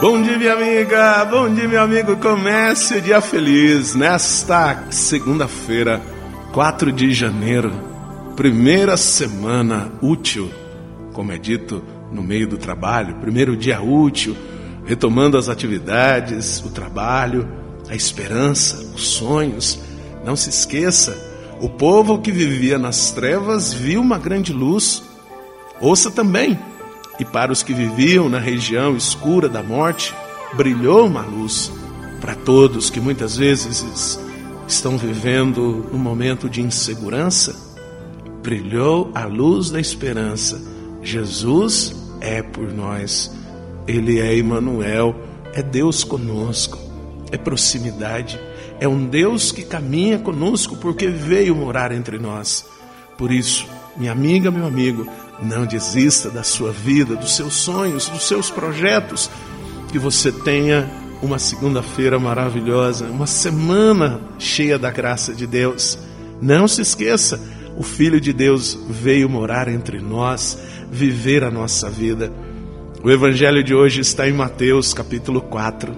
Bom dia, minha amiga. Bom dia, meu amigo. Comece o dia feliz nesta segunda-feira, 4 de janeiro, primeira semana útil, como é dito no meio do trabalho, primeiro dia útil, retomando as atividades, o trabalho, a esperança, os sonhos. Não se esqueça, o povo que vivia nas trevas viu uma grande luz. Ouça também e para os que viviam na região escura da morte, brilhou uma luz. Para todos que muitas vezes estão vivendo um momento de insegurança, brilhou a luz da esperança. Jesus é por nós. Ele é Emmanuel, é Deus conosco, é proximidade, é um Deus que caminha conosco porque veio morar entre nós. Por isso, minha amiga, meu amigo, não desista da sua vida, dos seus sonhos, dos seus projetos. Que você tenha uma segunda-feira maravilhosa, uma semana cheia da graça de Deus. Não se esqueça, o Filho de Deus veio morar entre nós, viver a nossa vida. O evangelho de hoje está em Mateus, capítulo 4,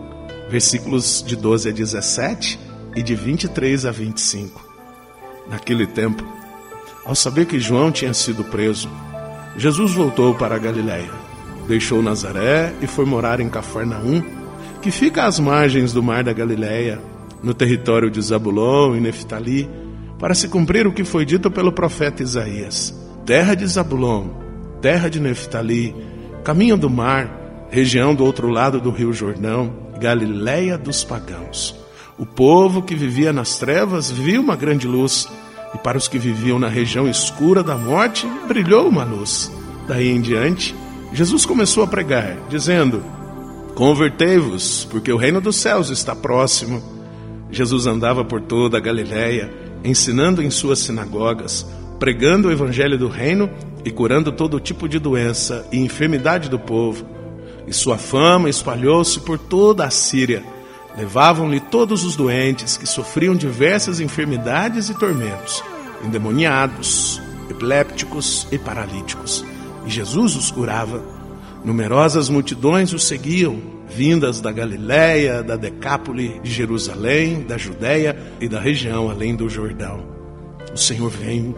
versículos de 12 a 17 e de 23 a 25. Naquele tempo, ao saber que João tinha sido preso, Jesus voltou para a Galiléia, deixou Nazaré e foi morar em Cafarnaum, que fica às margens do mar da Galiléia, no território de Zabulon e Neftali, para se cumprir o que foi dito pelo profeta Isaías: Terra de Zabulon, terra de Neftali, caminho do mar, região do outro lado do rio Jordão, Galiléia dos pagãos. O povo que vivia nas trevas viu uma grande luz e para os que viviam na região escura da morte brilhou uma luz. Daí em diante, Jesus começou a pregar, dizendo: Convertei-vos, porque o reino dos céus está próximo. Jesus andava por toda a Galiléia, ensinando em suas sinagogas, pregando o evangelho do reino e curando todo tipo de doença e enfermidade do povo. E sua fama espalhou-se por toda a Síria Levavam-lhe todos os doentes que sofriam diversas enfermidades e tormentos, endemoniados, epilépticos e paralíticos. E Jesus os curava. Numerosas multidões os seguiam, vindas da Galiléia, da Decápole, de Jerusalém, da Judéia e da região além do Jordão. O Senhor vem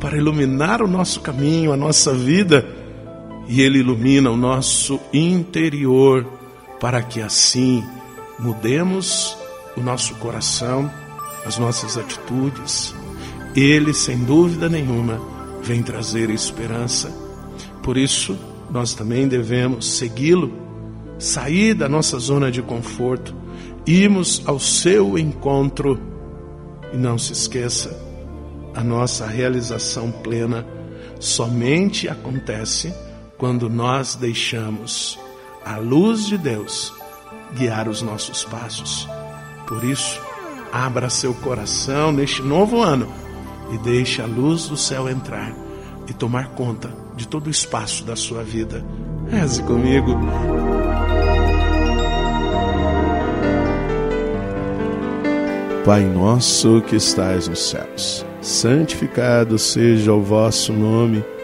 para iluminar o nosso caminho, a nossa vida, e Ele ilumina o nosso interior, para que assim mudemos o nosso coração, as nossas atitudes. Ele, sem dúvida nenhuma, vem trazer esperança. Por isso, nós também devemos segui-lo, sair da nossa zona de conforto, irmos ao seu encontro. E não se esqueça, a nossa realização plena somente acontece quando nós deixamos a luz de Deus guiar os nossos passos. Por isso, abra seu coração neste novo ano e deixe a luz do céu entrar e tomar conta de todo o espaço da sua vida. Reze comigo. Pai nosso que estais nos céus, santificado seja o vosso nome.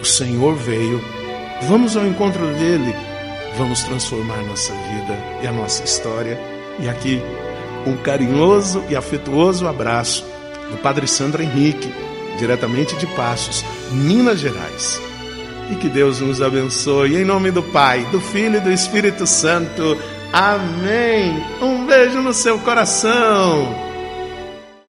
o Senhor veio. Vamos ao encontro dele. Vamos transformar nossa vida e a nossa história. E aqui, um carinhoso e afetuoso abraço do Padre Sandro Henrique, diretamente de Passos, Minas Gerais. E que Deus nos abençoe. Em nome do Pai, do Filho e do Espírito Santo. Amém. Um beijo. no seu coração.